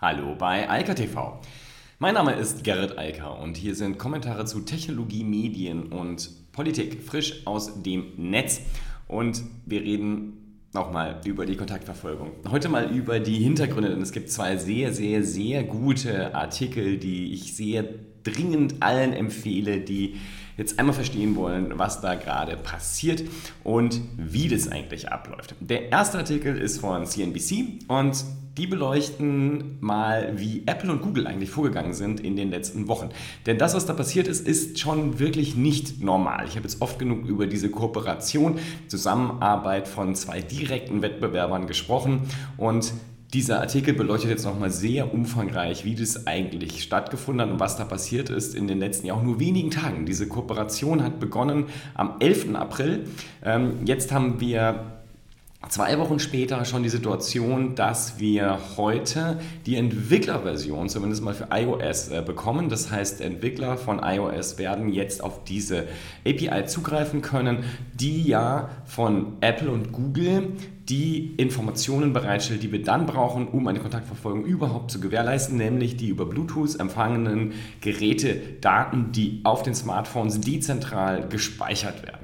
Hallo bei Eika TV. Mein Name ist Gerrit Eiker und hier sind Kommentare zu Technologie, Medien und Politik frisch aus dem Netz. Und wir reden nochmal über die Kontaktverfolgung. Heute mal über die Hintergründe, denn es gibt zwei sehr, sehr, sehr gute Artikel, die ich sehr dringend allen empfehle, die jetzt einmal verstehen wollen, was da gerade passiert und wie das eigentlich abläuft. Der erste Artikel ist von CNBC und die beleuchten mal, wie Apple und Google eigentlich vorgegangen sind in den letzten Wochen. Denn das, was da passiert ist, ist schon wirklich nicht normal. Ich habe jetzt oft genug über diese Kooperation, Zusammenarbeit von zwei direkten Wettbewerbern gesprochen und dieser Artikel beleuchtet jetzt nochmal sehr umfangreich, wie das eigentlich stattgefunden hat und was da passiert ist in den letzten ja auch nur wenigen Tagen. Diese Kooperation hat begonnen am 11. April. Ähm, jetzt haben wir zwei Wochen später schon die Situation, dass wir heute die Entwicklerversion, zumindest mal für iOS, äh, bekommen. Das heißt, Entwickler von iOS werden jetzt auf diese API zugreifen können, die ja von Apple und Google die Informationen bereitstellt, die wir dann brauchen, um eine Kontaktverfolgung überhaupt zu gewährleisten, nämlich die über Bluetooth empfangenen Geräte, Daten, die auf den Smartphones dezentral gespeichert werden.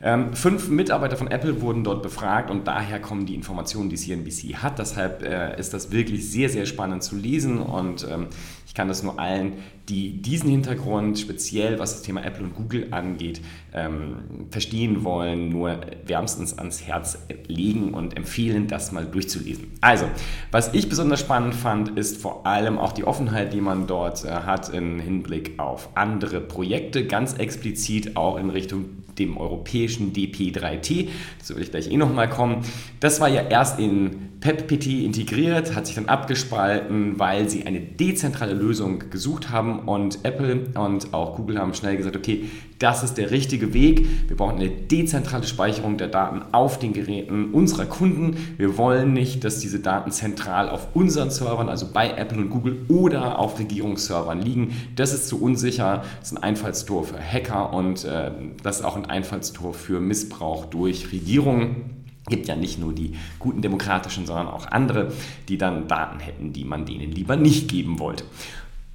Ähm, fünf Mitarbeiter von Apple wurden dort befragt und daher kommen die Informationen, die CNBC hat. Deshalb äh, ist das wirklich sehr, sehr spannend zu lesen und ähm, ich kann das nur allen, die diesen Hintergrund speziell, was das Thema Apple und Google angeht, ähm, verstehen wollen, nur wärmstens ans Herz legen und empfehlen, das mal durchzulesen. Also, was ich besonders spannend fand, ist vor allem auch die Offenheit, die man dort äh, hat im Hinblick auf andere Projekte, ganz explizit auch in Richtung dem europäischen DP3T. Das will ich gleich eh nochmal kommen. Das war ja erst in PEPPT integriert, hat sich dann abgespalten, weil sie eine dezentrale Lösung gesucht haben und Apple und auch Google haben schnell gesagt, okay, das ist der richtige Weg. Wir brauchen eine dezentrale Speicherung der Daten auf den Geräten unserer Kunden. Wir wollen nicht, dass diese Daten zentral auf unseren Servern, also bei Apple und Google oder auf Regierungsservern liegen. Das ist zu unsicher. Das ist ein Einfallstor für Hacker und äh, das ist auch ein Einfallstor für Missbrauch durch Regierungen gibt ja nicht nur die guten demokratischen, sondern auch andere, die dann Daten hätten, die man denen lieber nicht geben wollte.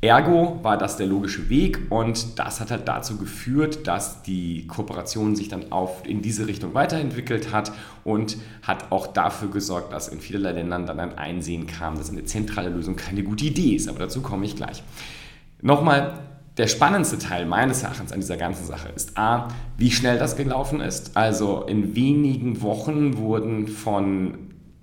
Ergo war das der logische Weg und das hat halt dazu geführt, dass die Kooperation sich dann auf, in diese Richtung weiterentwickelt hat und hat auch dafür gesorgt, dass in vielerlei Ländern dann ein Einsehen kam, dass eine zentrale Lösung keine gute Idee ist. Aber dazu komme ich gleich. Nochmal, der spannendste Teil meines Erachtens an dieser ganzen Sache ist A, wie schnell das gelaufen ist. Also in wenigen Wochen wurden von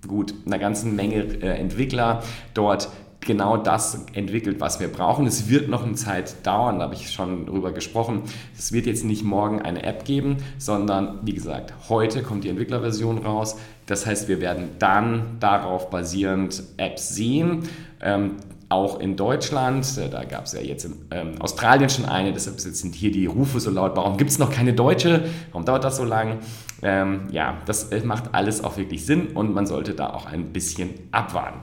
gut einer ganzen Menge äh, Entwickler dort genau das entwickelt, was wir brauchen. Es wird noch eine Zeit dauern, da habe ich schon drüber gesprochen. Es wird jetzt nicht morgen eine App geben, sondern wie gesagt, heute kommt die Entwicklerversion raus. Das heißt, wir werden dann darauf basierend Apps sehen. Ähm, auch in Deutschland, äh, da gab es ja jetzt in ähm, Australien schon eine, deshalb sind hier die Rufe so laut, warum gibt es noch keine deutsche, warum dauert das so lang? Ähm, ja, das äh, macht alles auch wirklich Sinn und man sollte da auch ein bisschen abwarten.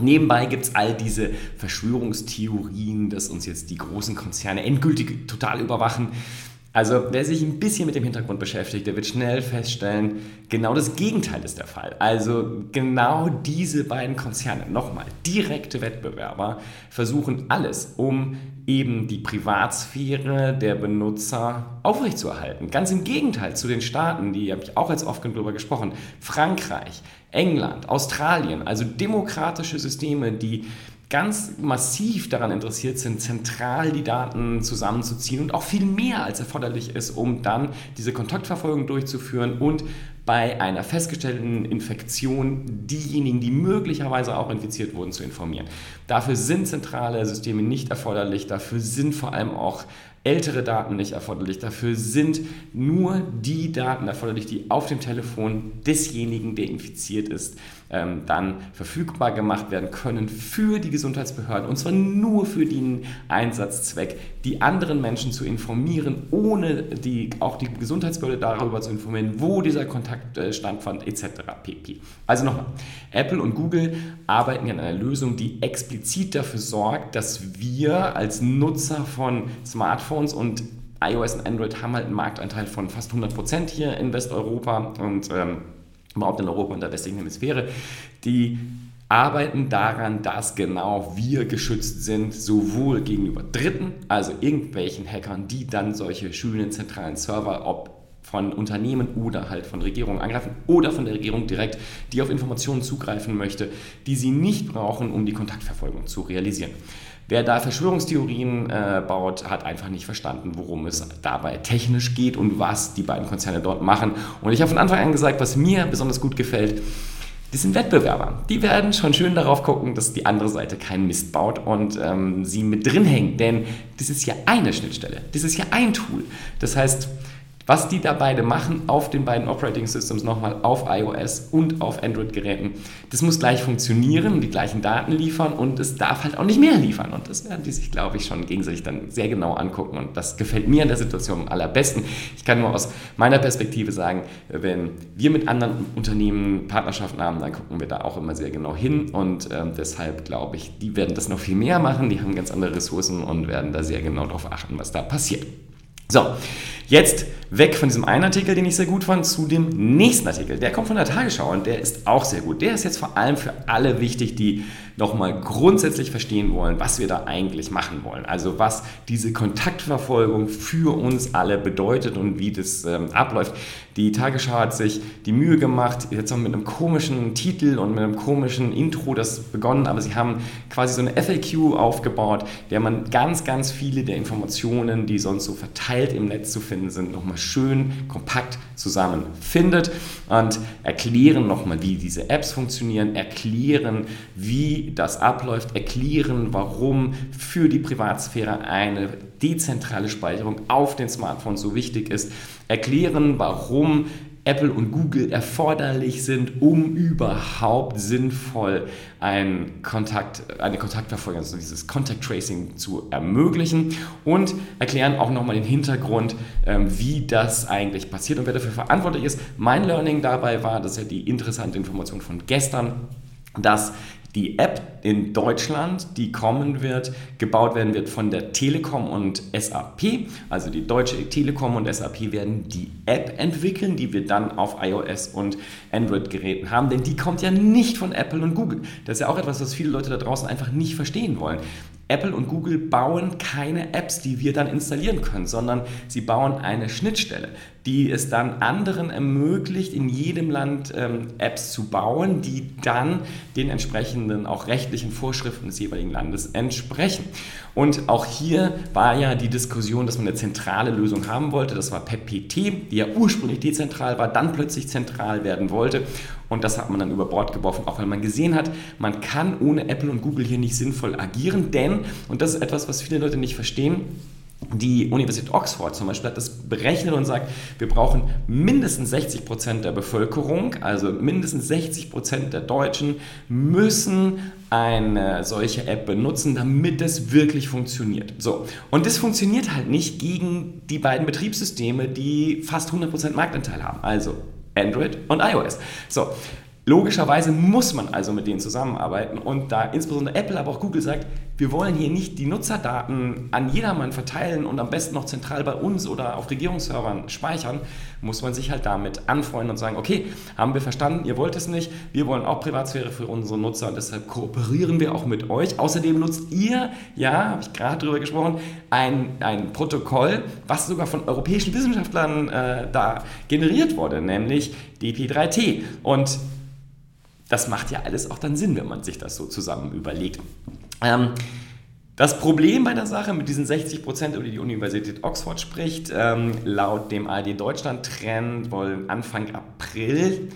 Nebenbei gibt es all diese Verschwörungstheorien, dass uns jetzt die großen Konzerne endgültig total überwachen. Also wer sich ein bisschen mit dem Hintergrund beschäftigt, der wird schnell feststellen, genau das Gegenteil ist der Fall. Also genau diese beiden Konzerne, nochmal direkte Wettbewerber, versuchen alles, um eben die Privatsphäre der Benutzer aufrechtzuerhalten. Ganz im Gegenteil zu den Staaten, die habe ich auch jetzt oft darüber gesprochen, Frankreich, England, Australien, also demokratische Systeme, die ganz massiv daran interessiert sind, zentral die Daten zusammenzuziehen und auch viel mehr als erforderlich ist, um dann diese Kontaktverfolgung durchzuführen und bei einer festgestellten Infektion diejenigen, die möglicherweise auch infiziert wurden, zu informieren. Dafür sind zentrale Systeme nicht erforderlich, dafür sind vor allem auch ältere Daten nicht erforderlich. Dafür sind nur die Daten erforderlich, die auf dem Telefon desjenigen, der infiziert ist, ähm, dann verfügbar gemacht werden können für die Gesundheitsbehörden. Und zwar nur für den Einsatzzweck, die anderen Menschen zu informieren, ohne die, auch die Gesundheitsbehörde darüber zu informieren, wo dieser Kontakt äh, stattfand, etc. pp. Also nochmal, Apple und Google arbeiten an einer Lösung, die explizit dafür sorgt, dass wir als Nutzer von Smartphones Smartphones und iOS und Android haben halt einen Marktanteil von fast 100% hier in Westeuropa und ähm, überhaupt in Europa und der westlichen Hemisphäre. Die arbeiten daran, dass genau wir geschützt sind, sowohl gegenüber Dritten, also irgendwelchen Hackern, die dann solche schönen zentralen Server, ob von Unternehmen oder halt von Regierungen angreifen oder von der Regierung direkt, die auf Informationen zugreifen möchte, die sie nicht brauchen, um die Kontaktverfolgung zu realisieren. Wer da Verschwörungstheorien äh, baut, hat einfach nicht verstanden, worum es dabei technisch geht und was die beiden Konzerne dort machen. Und ich habe von Anfang an gesagt, was mir besonders gut gefällt, die sind Wettbewerber. Die werden schon schön darauf gucken, dass die andere Seite keinen Mist baut und ähm, sie mit drin hängen. Denn das ist ja eine Schnittstelle. Das ist ja ein Tool. Das heißt, was die da beide machen auf den beiden Operating Systems nochmal auf iOS und auf Android-Geräten, das muss gleich funktionieren, die gleichen Daten liefern und es darf halt auch nicht mehr liefern. Und das werden die sich, glaube ich, schon gegenseitig dann sehr genau angucken. Und das gefällt mir in der Situation am allerbesten. Ich kann nur aus meiner Perspektive sagen, wenn wir mit anderen Unternehmen Partnerschaften haben, dann gucken wir da auch immer sehr genau hin. Und ähm, deshalb glaube ich, die werden das noch viel mehr machen. Die haben ganz andere Ressourcen und werden da sehr genau darauf achten, was da passiert. So, jetzt weg von diesem einen Artikel, den ich sehr gut fand, zu dem nächsten Artikel. Der kommt von der Tagesschau und der ist auch sehr gut. Der ist jetzt vor allem für alle wichtig, die nochmal grundsätzlich verstehen wollen, was wir da eigentlich machen wollen. Also was diese Kontaktverfolgung für uns alle bedeutet und wie das ähm, abläuft. Die Tagesschau hat sich die Mühe gemacht, jetzt auch mit einem komischen Titel und mit einem komischen Intro das begonnen, aber sie haben quasi so eine FAQ aufgebaut, der man ganz, ganz viele der Informationen, die sonst so verteilt im Netz zu finden sind, nochmal schön kompakt zusammenfindet und erklären nochmal, wie diese Apps funktionieren, erklären, wie das abläuft, erklären, warum für die Privatsphäre eine dezentrale Speicherung auf den Smartphones so wichtig ist, erklären, warum Apple und Google erforderlich sind, um überhaupt sinnvoll ein Kontakt, eine Kontaktverfolgung, also dieses Contact Tracing zu ermöglichen und erklären auch nochmal den Hintergrund, ähm, wie das eigentlich passiert und wer dafür verantwortlich ist. Mein Learning dabei war, das ist ja die interessante Information von gestern, dass die App in Deutschland, die kommen wird, gebaut werden wird von der Telekom und SAP. Also die Deutsche Telekom und SAP werden die App entwickeln, die wir dann auf iOS und Android-Geräten haben. Denn die kommt ja nicht von Apple und Google. Das ist ja auch etwas, was viele Leute da draußen einfach nicht verstehen wollen. Apple und Google bauen keine Apps, die wir dann installieren können, sondern sie bauen eine Schnittstelle, die es dann anderen ermöglicht, in jedem Land ähm, Apps zu bauen, die dann den entsprechenden auch rechtlichen Vorschriften des jeweiligen Landes entsprechen. Und auch hier war ja die Diskussion, dass man eine zentrale Lösung haben wollte. Das war PEPT, die ja ursprünglich dezentral war, dann plötzlich zentral werden wollte. Und das hat man dann über Bord geworfen, auch weil man gesehen hat, man kann ohne Apple und Google hier nicht sinnvoll agieren, denn, und das ist etwas, was viele Leute nicht verstehen, die Universität Oxford zum Beispiel hat das berechnet und sagt, wir brauchen mindestens 60 Prozent der Bevölkerung, also mindestens 60 Prozent der Deutschen müssen eine solche App benutzen, damit es wirklich funktioniert. So, und das funktioniert halt nicht gegen die beiden Betriebssysteme, die fast 100 Prozent Marktanteil haben, also Android und iOS. So, Logischerweise muss man also mit denen zusammenarbeiten und da insbesondere Apple, aber auch Google sagt, wir wollen hier nicht die Nutzerdaten an jedermann verteilen und am besten noch zentral bei uns oder auf Regierungsservern speichern, muss man sich halt damit anfreunden und sagen, okay, haben wir verstanden, ihr wollt es nicht, wir wollen auch Privatsphäre für unsere Nutzer und deshalb kooperieren wir auch mit euch. Außerdem nutzt ihr, ja, habe ich gerade drüber gesprochen, ein, ein Protokoll, was sogar von europäischen Wissenschaftlern äh, da generiert wurde, nämlich DP3T. Und das macht ja alles auch dann Sinn, wenn man sich das so zusammen überlegt. Ähm, das Problem bei der Sache mit diesen 60 Prozent, über die die Universität Oxford spricht, ähm, laut dem ARD Deutschland-Trend wollen Anfang April,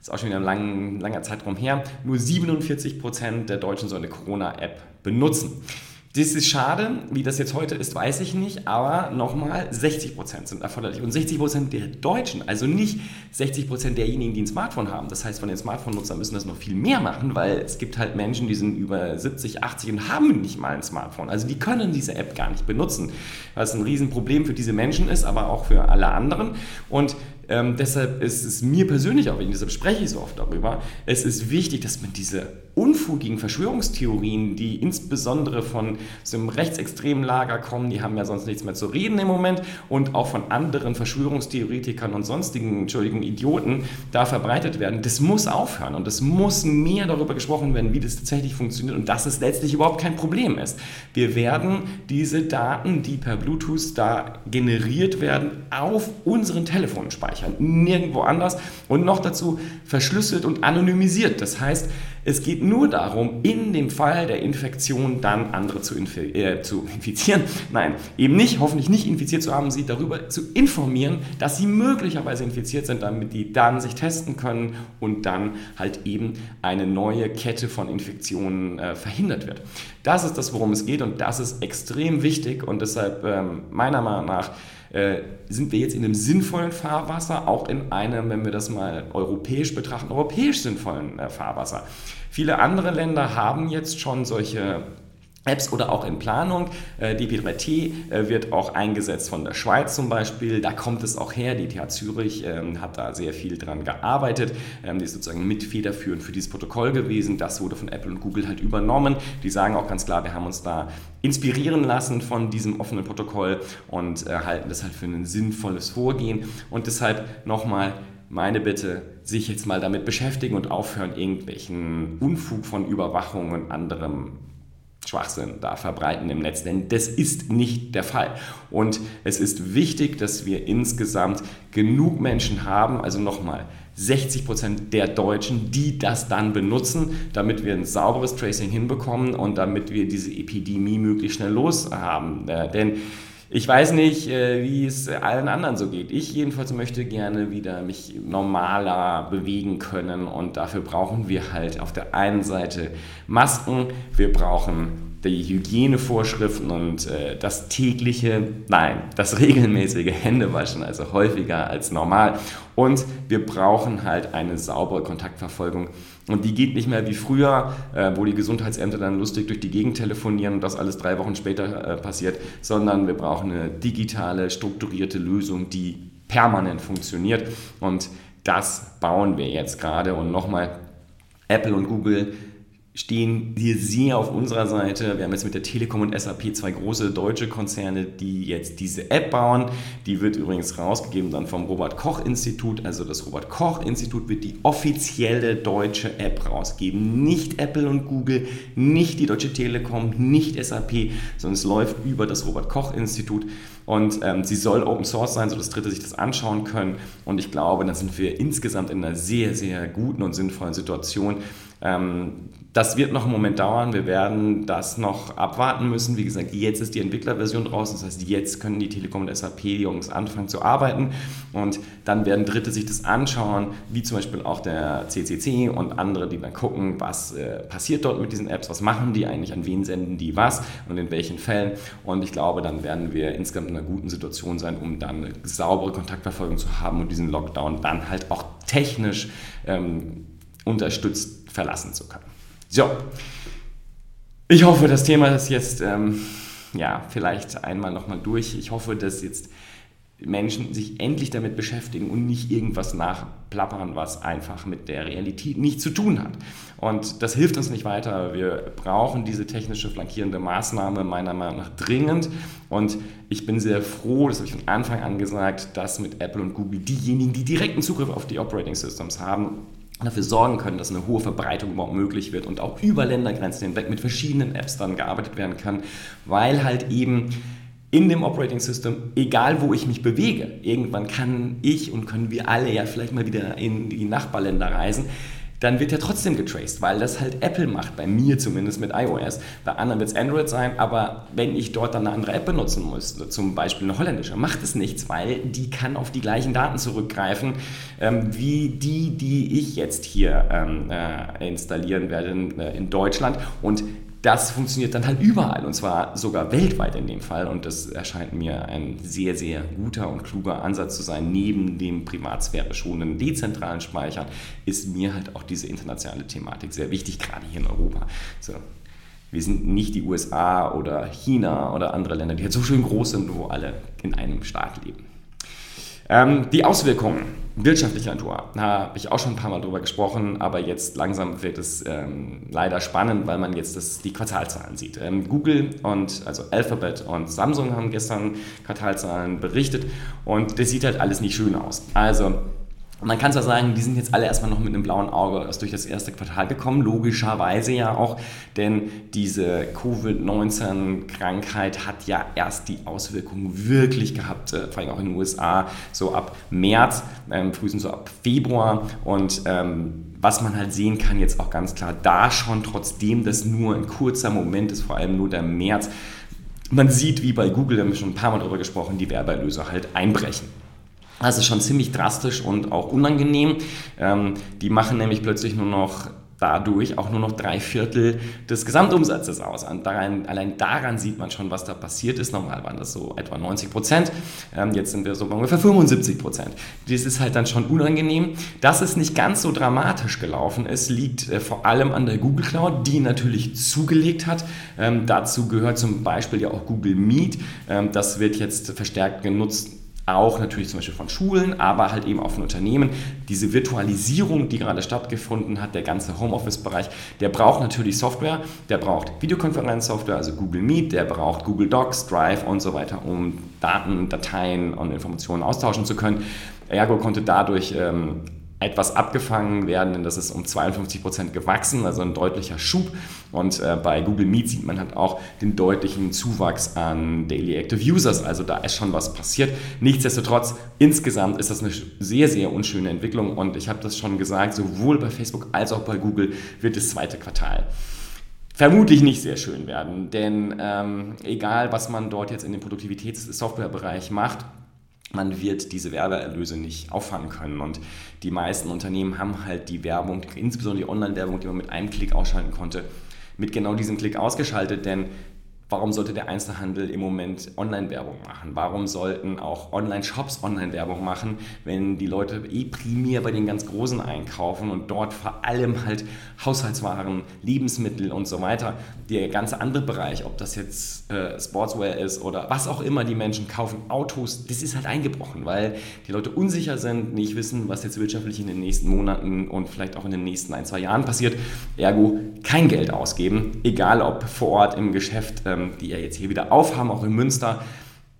ist auch schon wieder ein lang, langer Zeitraum her, nur 47 Prozent der Deutschen so eine Corona-App benutzen. Das ist schade, wie das jetzt heute ist, weiß ich nicht, aber nochmal, 60% sind erforderlich. Und 60% der Deutschen, also nicht 60% derjenigen, die ein Smartphone haben. Das heißt, von den Smartphone-Nutzern müssen das noch viel mehr machen, weil es gibt halt Menschen, die sind über 70, 80 und haben nicht mal ein Smartphone. Also die können diese App gar nicht benutzen, was ein Riesenproblem für diese Menschen ist, aber auch für alle anderen. Und ähm, deshalb ist es mir persönlich auch, deshalb spreche ich so oft darüber, es ist wichtig, dass man diese unfugigen Verschwörungstheorien, die insbesondere von so einem rechtsextremen Lager kommen, die haben ja sonst nichts mehr zu reden im Moment, und auch von anderen Verschwörungstheoretikern und sonstigen, Entschuldigung, Idioten da verbreitet werden, das muss aufhören. Und es muss mehr darüber gesprochen werden, wie das tatsächlich funktioniert und dass es letztlich überhaupt kein Problem ist. Wir werden diese Daten, die per Bluetooth da generiert werden, auf unseren Telefonen speichern, nirgendwo anders. Und noch dazu verschlüsselt und anonymisiert. Das heißt, es geht nur darum, in dem Fall der Infektion dann andere zu, infi äh, zu, infizieren. Nein, eben nicht, hoffentlich nicht infiziert zu haben, sie darüber zu informieren, dass sie möglicherweise infiziert sind, damit die dann sich testen können und dann halt eben eine neue Kette von Infektionen äh, verhindert wird. Das ist das, worum es geht und das ist extrem wichtig und deshalb ähm, meiner Meinung nach äh, sind wir jetzt in einem sinnvollen Fahrwasser, auch in einem, wenn wir das mal europäisch betrachten, europäisch sinnvollen äh, Fahrwasser. Viele andere Länder haben jetzt schon solche Apps oder auch in Planung. Äh, DP3T äh, wird auch eingesetzt von der Schweiz zum Beispiel. Da kommt es auch her. Die TH Zürich ähm, hat da sehr viel dran gearbeitet. Ähm, die ist sozusagen mit federführend für dieses Protokoll gewesen. Das wurde von Apple und Google halt übernommen. Die sagen auch ganz klar, wir haben uns da inspirieren lassen von diesem offenen Protokoll und äh, halten das halt für ein sinnvolles Vorgehen. Und deshalb nochmal meine Bitte, sich jetzt mal damit beschäftigen und aufhören, irgendwelchen Unfug von Überwachung und anderem Schwachsinn da verbreiten im Netz, denn das ist nicht der Fall. Und es ist wichtig, dass wir insgesamt genug Menschen haben, also nochmal 60 Prozent der Deutschen, die das dann benutzen, damit wir ein sauberes Tracing hinbekommen und damit wir diese Epidemie möglichst schnell loshaben. Äh, denn ich weiß nicht, äh, wie es allen anderen so geht. Ich jedenfalls möchte gerne wieder mich normaler bewegen können und dafür brauchen wir halt auf der einen Seite Masken, wir brauchen die Hygienevorschriften und äh, das tägliche, nein, das regelmäßige Händewaschen, also häufiger als normal. Und wir brauchen halt eine saubere Kontaktverfolgung. Und die geht nicht mehr wie früher, äh, wo die Gesundheitsämter dann lustig durch die Gegend telefonieren und das alles drei Wochen später äh, passiert, sondern wir brauchen eine digitale, strukturierte Lösung, die permanent funktioniert. Und das bauen wir jetzt gerade. Und nochmal, Apple und Google stehen hier sehr auf unserer Seite. Wir haben jetzt mit der Telekom und SAP zwei große deutsche Konzerne, die jetzt diese App bauen. Die wird übrigens rausgegeben dann vom Robert Koch Institut. Also das Robert Koch Institut wird die offizielle deutsche App rausgeben. Nicht Apple und Google, nicht die Deutsche Telekom, nicht SAP, sondern es läuft über das Robert Koch Institut. Und ähm, sie soll Open Source sein, sodass Dritte sich das anschauen können. Und ich glaube, dann sind wir insgesamt in einer sehr, sehr guten und sinnvollen Situation. Ähm, das wird noch einen Moment dauern. Wir werden das noch abwarten müssen. Wie gesagt, jetzt ist die Entwicklerversion draußen. Das heißt, jetzt können die Telekom und SAP-Jungs anfangen zu arbeiten. Und dann werden Dritte sich das anschauen, wie zum Beispiel auch der CCC und andere, die dann gucken, was äh, passiert dort mit diesen Apps, was machen die eigentlich, an wen senden die was und in welchen Fällen. Und ich glaube, dann werden wir insgesamt in einer guten Situation sein, um dann eine saubere Kontaktverfolgung zu haben und diesen Lockdown dann halt auch technisch ähm, unterstützt verlassen zu können. So, ich hoffe, das Thema ist jetzt ähm, ja, vielleicht einmal nochmal durch. Ich hoffe, dass jetzt Menschen sich endlich damit beschäftigen und nicht irgendwas nachplappern, was einfach mit der Realität nichts zu tun hat. Und das hilft uns nicht weiter. Wir brauchen diese technische flankierende Maßnahme meiner Meinung nach dringend. Und ich bin sehr froh, das habe ich von Anfang an gesagt, dass mit Apple und Google diejenigen, die direkten Zugriff auf die Operating Systems haben, dafür sorgen können, dass eine hohe Verbreitung überhaupt möglich wird und auch über Ländergrenzen hinweg mit verschiedenen Apps dann gearbeitet werden kann, weil halt eben in dem Operating System, egal wo ich mich bewege, irgendwann kann ich und können wir alle ja vielleicht mal wieder in die Nachbarländer reisen, dann wird er trotzdem getraced, weil das halt Apple macht, bei mir zumindest mit iOS. Bei anderen wird es Android sein, aber wenn ich dort dann eine andere App benutzen muss, zum Beispiel eine holländische, macht es nichts, weil die kann auf die gleichen Daten zurückgreifen, ähm, wie die, die ich jetzt hier ähm, äh, installieren werde in, äh, in Deutschland. Und das funktioniert dann halt überall und zwar sogar weltweit in dem Fall und das erscheint mir ein sehr, sehr guter und kluger Ansatz zu sein. Neben dem Privatsphäre schonenden dezentralen Speichern ist mir halt auch diese internationale Thematik sehr wichtig, gerade hier in Europa. So. Wir sind nicht die USA oder China oder andere Länder, die halt so schön groß sind, wo alle in einem Staat leben. Ähm, die Auswirkungen Wirtschaftlicher Natur, da habe ich auch schon ein paar Mal drüber gesprochen, aber jetzt langsam wird es ähm, leider spannend, weil man jetzt das, die Quartalzahlen sieht. Ähm, Google und also Alphabet und Samsung haben gestern Quartalzahlen berichtet und das sieht halt alles nicht schön aus. Also man kann zwar sagen, die sind jetzt alle erstmal noch mit einem blauen Auge erst durch das erste Quartal gekommen, logischerweise ja auch, denn diese Covid-19-Krankheit hat ja erst die Auswirkungen wirklich gehabt, äh, vor allem auch in den USA, so ab März, ähm, frühestens so ab Februar. Und ähm, was man halt sehen kann jetzt auch ganz klar, da schon trotzdem das nur ein kurzer Moment ist, vor allem nur der März, man sieht, wie bei Google, da haben wir schon ein paar Mal drüber gesprochen, die Werbeerlöse halt einbrechen. Ist schon ziemlich drastisch und auch unangenehm. Ähm, die machen nämlich plötzlich nur noch dadurch auch nur noch drei Viertel des Gesamtumsatzes aus. Daran, allein daran sieht man schon, was da passiert ist. Normal waren das so etwa 90 Prozent. Ähm, jetzt sind wir so bei ungefähr 75 Prozent. Das ist halt dann schon unangenehm. Dass es nicht ganz so dramatisch gelaufen ist, liegt äh, vor allem an der Google Cloud, die natürlich zugelegt hat. Ähm, dazu gehört zum Beispiel ja auch Google Meet. Ähm, das wird jetzt verstärkt genutzt auch natürlich zum Beispiel von Schulen, aber halt eben auch von Unternehmen. Diese Virtualisierung, die gerade stattgefunden hat, der ganze Homeoffice-Bereich, der braucht natürlich Software, der braucht Videokonferenzsoftware, also Google Meet, der braucht Google Docs, Drive und so weiter, um Daten, Dateien und Informationen austauschen zu können. Ergo konnte dadurch ähm, etwas abgefangen werden, denn das ist um 52 Prozent gewachsen, also ein deutlicher Schub. Und äh, bei Google Meet sieht man halt auch den deutlichen Zuwachs an Daily Active Users, also da ist schon was passiert. Nichtsdestotrotz, insgesamt ist das eine sehr, sehr unschöne Entwicklung und ich habe das schon gesagt, sowohl bei Facebook als auch bei Google wird das zweite Quartal vermutlich nicht sehr schön werden, denn ähm, egal, was man dort jetzt in dem Produktivitätssoftwarebereich macht, man wird diese Werbeerlöse nicht auffangen können. Und die meisten Unternehmen haben halt die Werbung, insbesondere die Online-Werbung, die man mit einem Klick ausschalten konnte, mit genau diesem Klick ausgeschaltet, denn Warum sollte der Einzelhandel im Moment Online-Werbung machen? Warum sollten auch Online-Shops Online-Werbung machen, wenn die Leute eh primär bei den ganz Großen einkaufen und dort vor allem halt Haushaltswaren, Lebensmittel und so weiter, der ganze andere Bereich, ob das jetzt äh, Sportswear ist oder was auch immer die Menschen kaufen, Autos, das ist halt eingebrochen, weil die Leute unsicher sind, nicht wissen, was jetzt wirtschaftlich in den nächsten Monaten und vielleicht auch in den nächsten ein, zwei Jahren passiert. Ergo kein Geld ausgeben, egal ob vor Ort im Geschäft. Ähm, ähm, die ja jetzt hier wieder aufhaben, auch in Münster,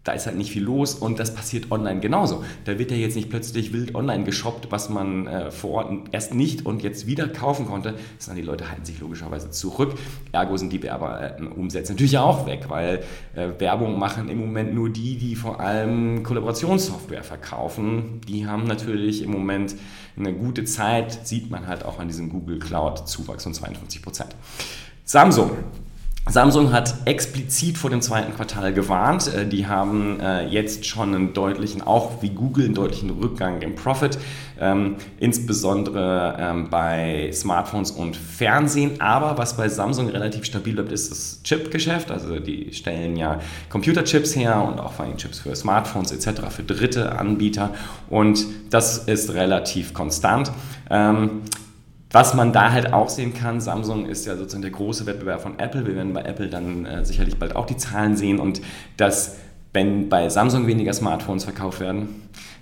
da ist halt nicht viel los und das passiert online genauso. Da wird ja jetzt nicht plötzlich wild online geshoppt, was man äh, vor Ort erst nicht und jetzt wieder kaufen konnte, sondern die Leute halten sich logischerweise zurück. Ergo sind die Werbeumsätze natürlich auch weg, weil äh, Werbung machen im Moment nur die, die vor allem Kollaborationssoftware verkaufen. Die haben natürlich im Moment eine gute Zeit, sieht man halt auch an diesem Google Cloud Zuwachs von 52 Prozent. Samsung Samsung hat explizit vor dem zweiten Quartal gewarnt. Äh, die haben äh, jetzt schon einen deutlichen, auch wie Google, einen deutlichen Rückgang im Profit, ähm, insbesondere ähm, bei Smartphones und Fernsehen. Aber was bei Samsung relativ stabil bleibt, ist das Chip-Geschäft. Also die stellen ja Computerchips her und auch vor allem Chips für Smartphones etc., für dritte Anbieter. Und das ist relativ konstant. Was man da halt auch sehen kann, Samsung ist ja sozusagen der große Wettbewerb von Apple. Wir werden bei Apple dann äh, sicherlich bald auch die Zahlen sehen und dass, wenn bei Samsung weniger Smartphones verkauft werden,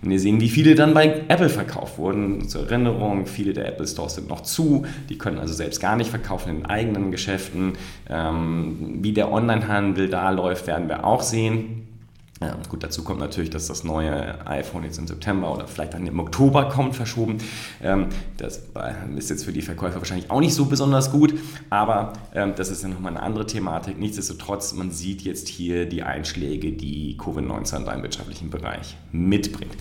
wenn wir sehen, wie viele dann bei Apple verkauft wurden. Zur Erinnerung, viele der Apple Stores sind noch zu, die können also selbst gar nicht verkaufen in eigenen Geschäften. Ähm, wie der Onlinehandel da läuft, werden wir auch sehen. Ja, gut, dazu kommt natürlich, dass das neue iPhone jetzt im September oder vielleicht dann im Oktober kommt, verschoben. Ähm, das ist jetzt für die Verkäufer wahrscheinlich auch nicht so besonders gut, aber ähm, das ist ja nochmal eine andere Thematik. Nichtsdestotrotz, man sieht jetzt hier die Einschläge, die Covid-19 da im wirtschaftlichen Bereich mitbringt.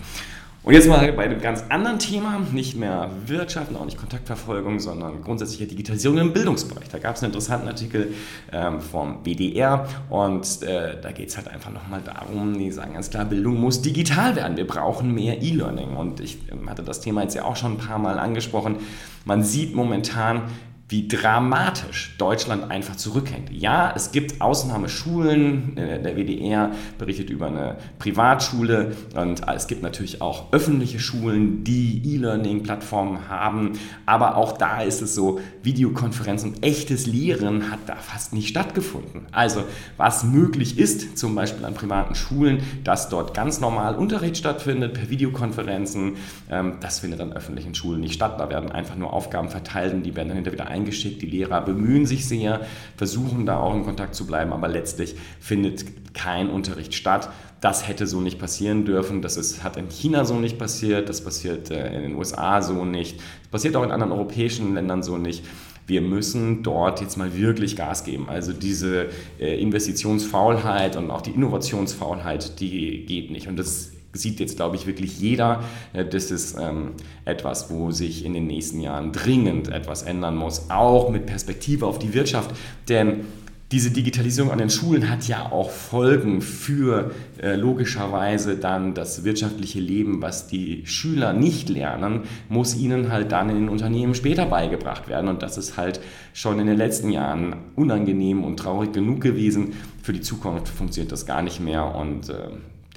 Und jetzt mal bei einem ganz anderen Thema, nicht mehr Wirtschaft und auch nicht Kontaktverfolgung, sondern grundsätzliche Digitalisierung im Bildungsbereich. Da gab es einen interessanten Artikel ähm, vom BDR und äh, da geht es halt einfach nochmal darum, die sagen ganz klar, Bildung muss digital werden. Wir brauchen mehr E-Learning. Und ich ähm, hatte das Thema jetzt ja auch schon ein paar Mal angesprochen. Man sieht momentan, wie dramatisch Deutschland einfach zurückhängt. Ja, es gibt Ausnahmeschulen, äh, der WDR berichtet über eine Privatschule und es gibt natürlich auch öffentliche Schulen, die E-Learning-Plattformen haben, aber auch da ist es so, Videokonferenzen, echtes Lehren hat da fast nicht stattgefunden. Also was möglich ist, zum Beispiel an privaten Schulen, dass dort ganz normal Unterricht stattfindet per Videokonferenzen, ähm, das findet an öffentlichen Schulen nicht statt. Da werden einfach nur Aufgaben verteilt und die werden dann hinterher wieder eingeschickt. Die Lehrer bemühen sich sehr, versuchen da auch in Kontakt zu bleiben, aber letztlich findet kein Unterricht statt. Das hätte so nicht passieren dürfen. Das ist, hat in China so nicht passiert. Das passiert äh, in den USA so nicht. Das passiert auch in anderen europäischen Ländern so nicht wir müssen dort jetzt mal wirklich Gas geben. Also diese äh, Investitionsfaulheit und auch die Innovationsfaulheit, die geht nicht. Und das sieht jetzt, glaube ich, wirklich jeder. Das ist ähm, etwas, wo sich in den nächsten Jahren dringend etwas ändern muss, auch mit Perspektive auf die Wirtschaft. Denn diese Digitalisierung an den Schulen hat ja auch Folgen für äh, logischerweise dann das wirtschaftliche Leben, was die Schüler nicht lernen, muss ihnen halt dann in den Unternehmen später beigebracht werden. Und das ist halt schon in den letzten Jahren unangenehm und traurig genug gewesen. Für die Zukunft funktioniert das gar nicht mehr und äh,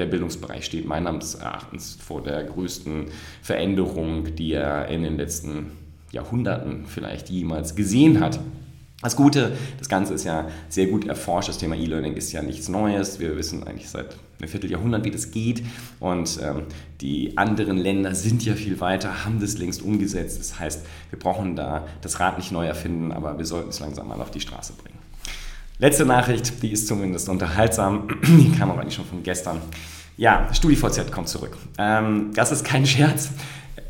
der Bildungsbereich steht meines Erachtens vor der größten Veränderung, die er in den letzten Jahrhunderten vielleicht jemals gesehen hat. Das Gute, das Ganze ist ja sehr gut erforscht. Das Thema E-Learning ist ja nichts Neues. Wir wissen eigentlich seit einem Vierteljahrhundert, wie das geht. Und ähm, die anderen Länder sind ja viel weiter, haben das längst umgesetzt. Das heißt, wir brauchen da das Rad nicht neu erfinden, aber wir sollten es langsam mal auf die Straße bringen. Letzte Nachricht, die ist zumindest unterhaltsam. Die kam aber eigentlich schon von gestern. Ja, StudiVZ kommt zurück. Ähm, das ist kein Scherz.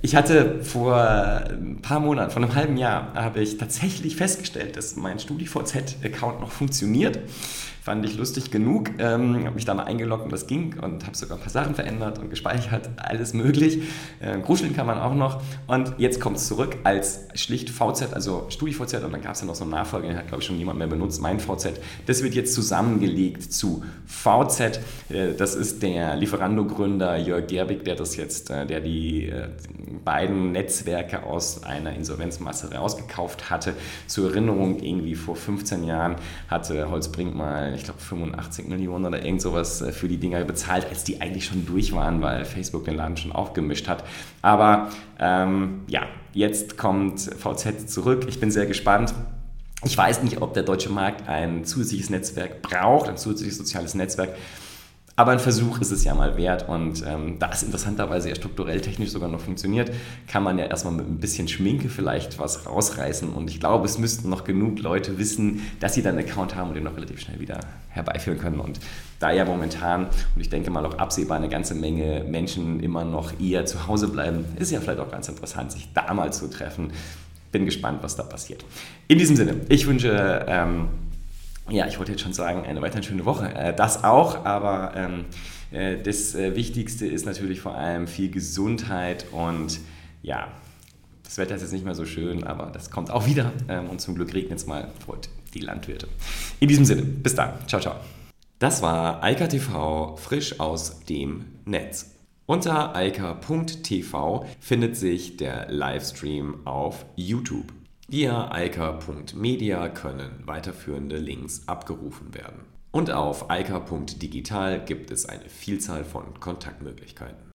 Ich hatte vor ein paar Monaten, vor einem halben Jahr, habe ich tatsächlich festgestellt, dass mein StudiVZ-Account noch funktioniert. Fand ich lustig genug. Ähm, habe mich da mal eingeloggt und das ging und habe sogar ein paar Sachen verändert und gespeichert, alles möglich. Äh, gruscheln kann man auch noch. Und jetzt kommt es zurück als schlicht VZ, also StudiVZ und dann gab es ja noch so einen Nachfolger, den hat glaube ich schon niemand mehr benutzt, mein VZ. Das wird jetzt zusammengelegt zu VZ. Äh, das ist der Lieferando-Gründer Jörg Gerbig, der das jetzt, äh, der die äh, beiden Netzwerke aus einer Insolvenzmasse rausgekauft hatte. Zur Erinnerung, irgendwie vor 15 Jahren hatte Holzbrink mal, ich glaube, 85 Millionen oder irgend sowas äh, für die Dinger bezahlt, als die eigentlich schon durch waren, weil Facebook den Laden schon aufgemischt hat. Aber ähm, ja, jetzt kommt VZ zurück. Ich bin sehr gespannt. Ich weiß nicht, ob der deutsche Markt ein zusätzliches Netzwerk braucht, ein zusätzliches soziales Netzwerk. Aber ein Versuch ist es ja mal wert und ähm, da es interessanterweise ja strukturell technisch sogar noch funktioniert, kann man ja erstmal mit ein bisschen Schminke vielleicht was rausreißen und ich glaube, es müssten noch genug Leute wissen, dass sie dann einen Account haben und den noch relativ schnell wieder herbeiführen können und da ja momentan und ich denke mal auch absehbar eine ganze Menge Menschen immer noch eher zu Hause bleiben, ist ja vielleicht auch ganz interessant, sich da mal zu treffen. Bin gespannt, was da passiert. In diesem Sinne, ich wünsche ähm, ja, ich wollte jetzt schon sagen, eine weiterhin schöne Woche. Äh, das auch, aber ähm, äh, das äh, Wichtigste ist natürlich vor allem viel Gesundheit und ja, das Wetter ist jetzt nicht mehr so schön, aber das kommt auch wieder ähm, und zum Glück regnet es mal, freut die Landwirte. In diesem Sinne, bis dann. Ciao, ciao. Das war Eika TV frisch aus dem Netz. Unter eika.tv findet sich der Livestream auf YouTube. Via können weiterführende Links abgerufen werden. Und auf eika.digital gibt es eine Vielzahl von Kontaktmöglichkeiten.